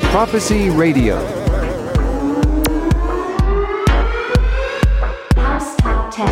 Prophecy Radio. House Top 10.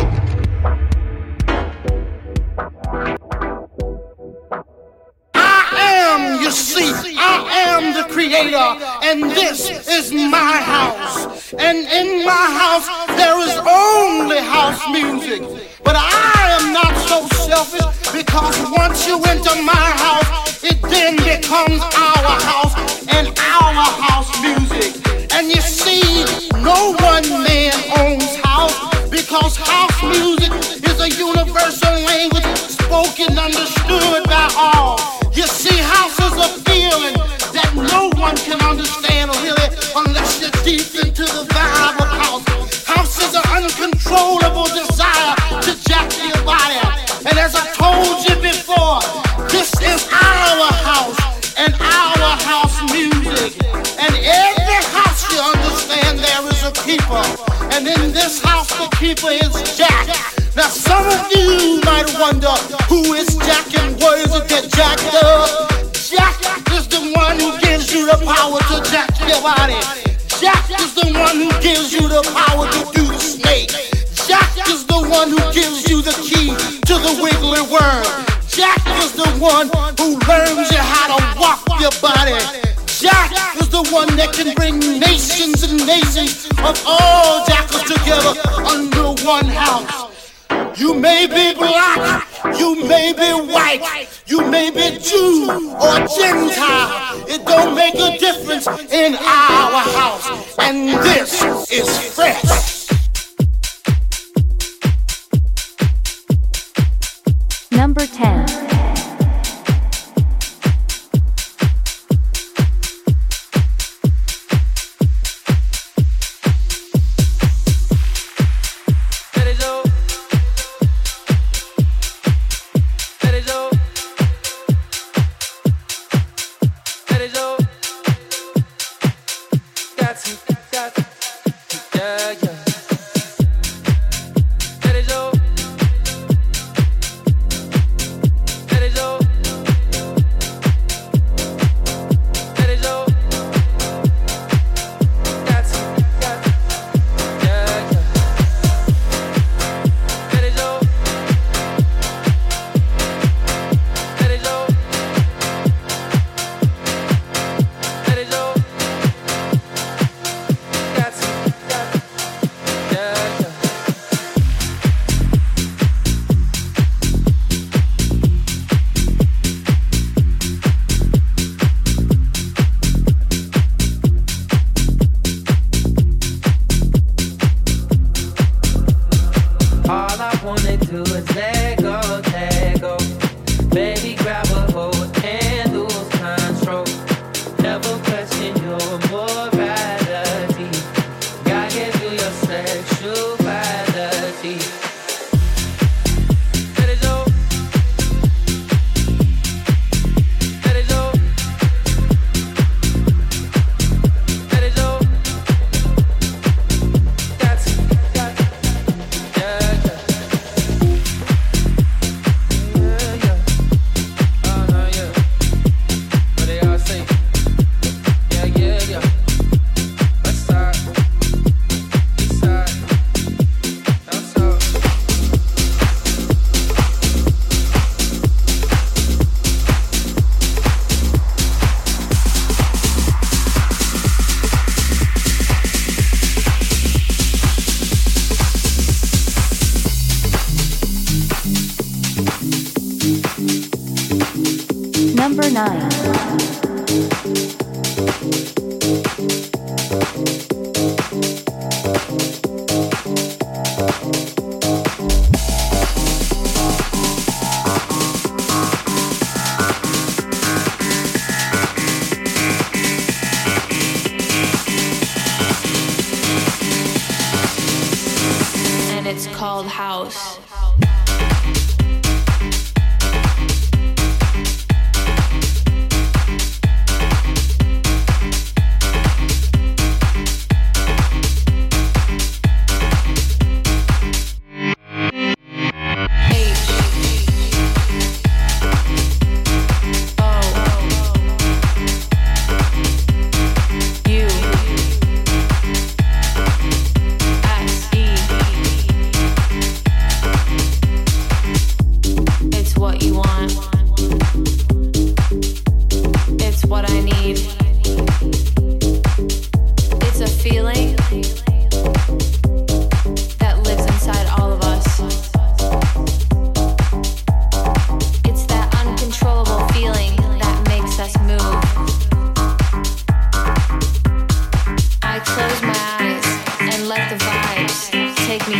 am, you see, I am the creator, and this is my house. And in my house, there is only house music. But I am not so selfish because once you enter my house, it then becomes our house and our house music. And you see, no one man owns house because house music is a universal language spoken, understood by all. You see, house is a feeling that no one can understand wonder who is Jack and what is it that Jack does? Jack is the one who gives you the power to jack your body. Jack is the one who gives you the power to do the snake. Jack is the one who gives you the key to the wiggly worm. Jack is the one who learns you how to walk your body. Jack is the one that can bring nations and nations of all jackers together under one house. You may be black, you may be white, you may be Jew or Gentile. It don't make a difference in our house. And this is fresh. called house.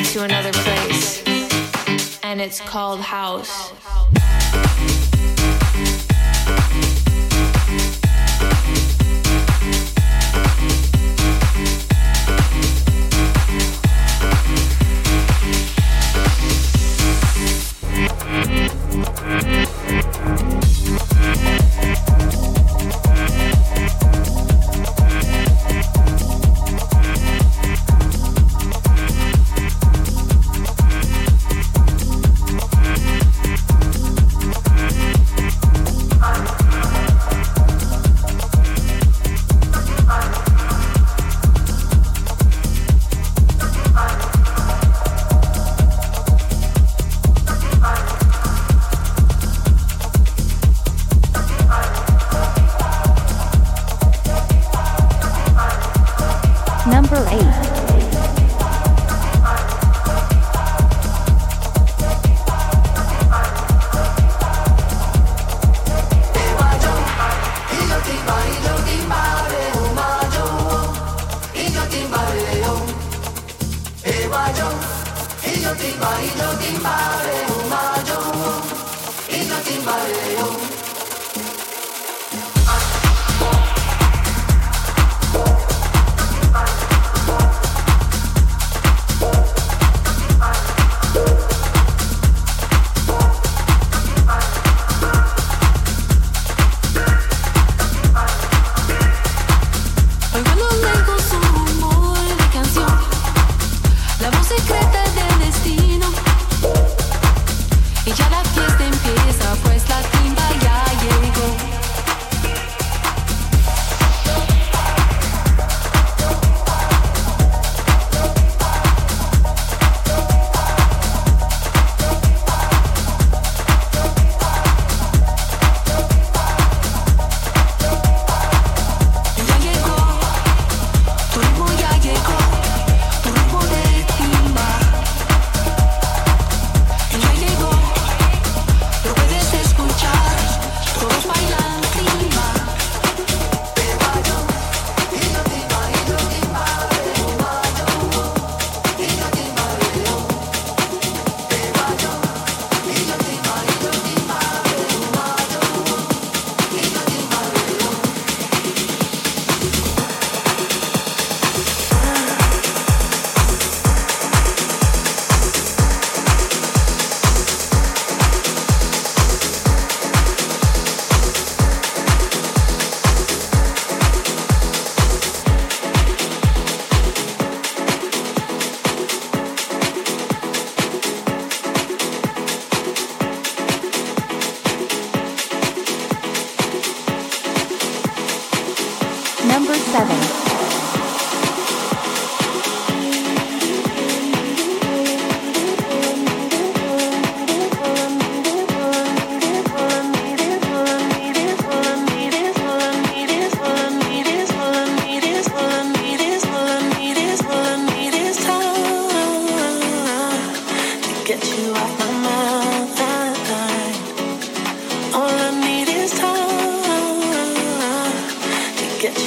To another place. And it's called house.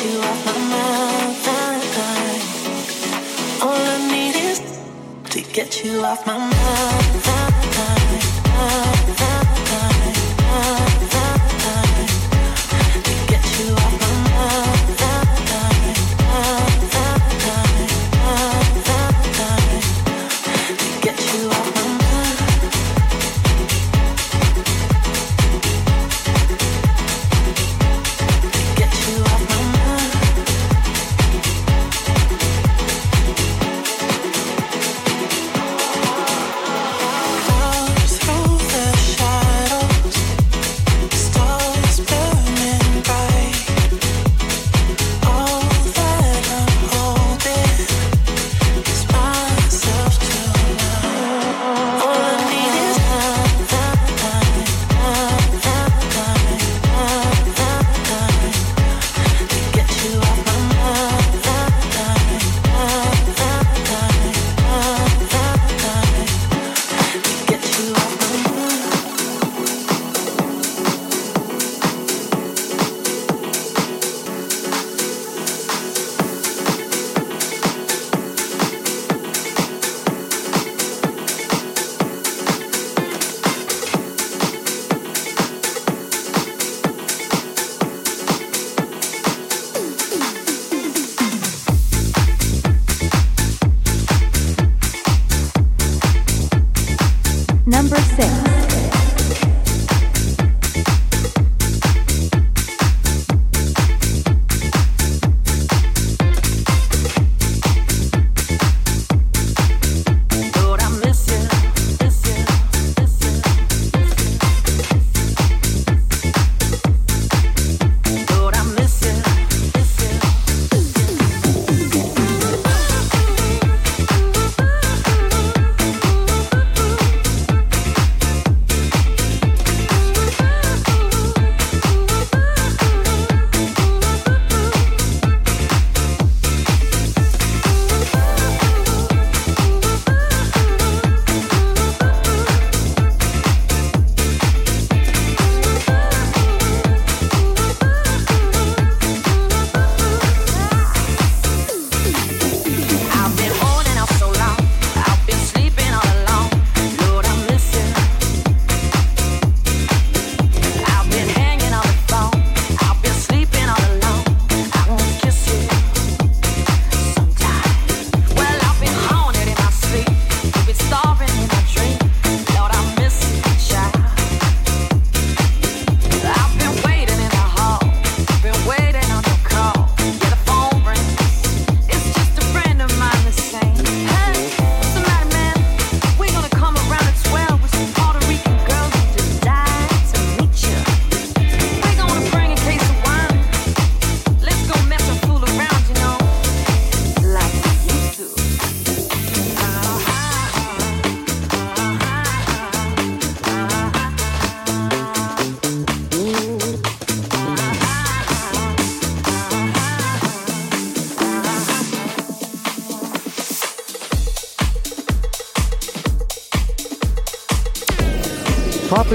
to Get you off my mind.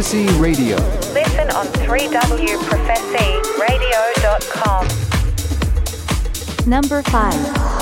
Prophecy Radio. Listen on 3wprophecyradio.com. Number 5.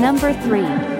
Number 3.